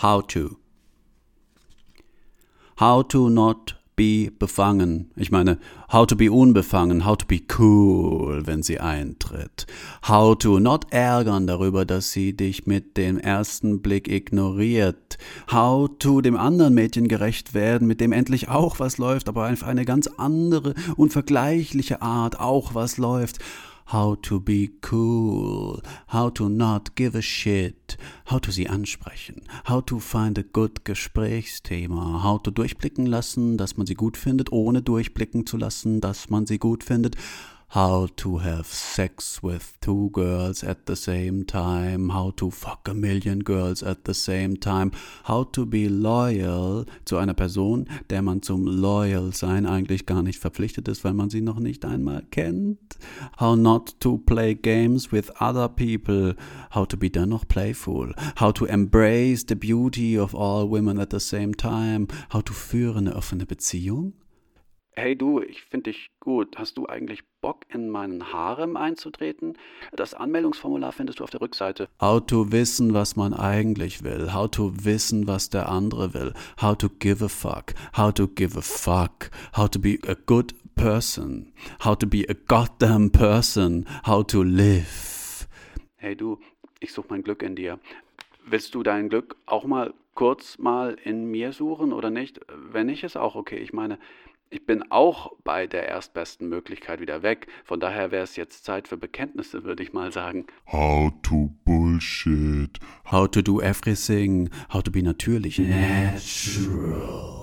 How to. How to not be befangen. Ich meine, how to be unbefangen, how to be cool, wenn sie eintritt. How to not ärgern darüber, dass sie dich mit dem ersten Blick ignoriert. How to dem anderen Mädchen gerecht werden, mit dem endlich auch was läuft, aber auf eine ganz andere, unvergleichliche Art auch was läuft how to be cool, how to not give a shit, how to sie ansprechen, how to find a good Gesprächsthema, how to durchblicken lassen, dass man sie gut findet, ohne durchblicken zu lassen, dass man sie gut findet, how to have sex with two girls at the same time, how to fuck a million girls at the same time, how to be loyal zu einer Person, der man zum loyal sein eigentlich gar nicht verpflichtet ist, weil man sie noch nicht einmal kennt, how not to play games with other people, how to be dennoch playful, how to embrace the beauty of all women at the same time, how to führen eine offene Beziehung, Hey du, ich finde dich gut. Hast du eigentlich Bock, in meinen Harem einzutreten? Das Anmeldungsformular findest du auf der Rückseite. How to wissen, was man eigentlich will. How to wissen, was der andere will. How to give a fuck. How to give a fuck. How to be a good person. How to be a goddamn person. How to live. Hey du, ich suche mein Glück in dir. Willst du dein Glück auch mal kurz mal in mir suchen oder nicht? Wenn nicht, ist auch okay. Ich meine, ich bin auch bei der erstbesten Möglichkeit wieder weg. Von daher wäre es jetzt Zeit für Bekenntnisse, würde ich mal sagen. How to bullshit. How to do everything. How to be natürlich. Natural.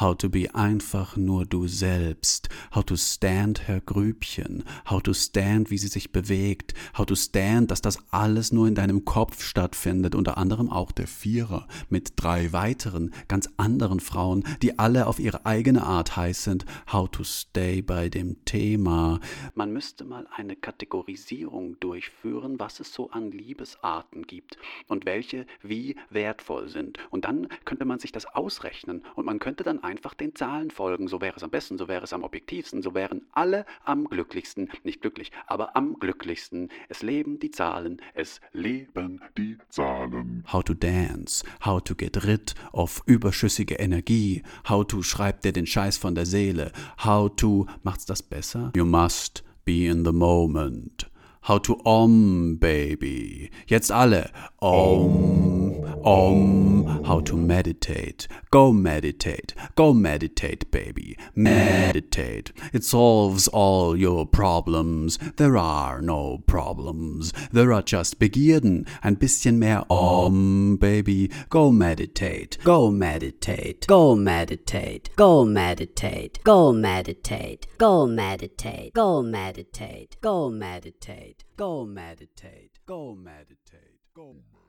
How to be einfach nur du selbst. How to stand Herr Grübchen. How to stand, wie sie sich bewegt. How to stand, dass das alles nur in deinem Kopf stattfindet. Unter anderem auch der Vierer mit drei weiteren, ganz anderen Frauen, die alle auf ihre eigene Art heiß sind. How to stay bei dem Thema. Man müsste mal eine Kategorisierung durchführen, was es so an Liebesarten gibt und welche wie wertvoll sind. Und dann könnte man sich das ausrechnen und man könnte dann einfach den Zahlen folgen. So wäre es am besten, so wäre es am objektivsten, so wären alle am glücklichsten. Nicht glücklich, aber am glücklichsten. Es leben die Zahlen, es leben die Zahlen. How to dance, how to get rid of überschüssige Energie, how to schreibt dir den Scheiß von der Seele, how to macht's das besser? You must be in the moment. How to Om, baby. Jetzt alle. Om, Om. How to meditate. Go meditate. Go meditate, baby. Meditate. It solves all your problems. There are no problems. There are just Begierden. Ein bisschen mehr Om, baby. Go meditate. Go meditate. Go meditate. Go meditate. Go meditate. Go meditate. Go meditate. Go meditate meditate. Go meditate. Go meditate. Go meditate.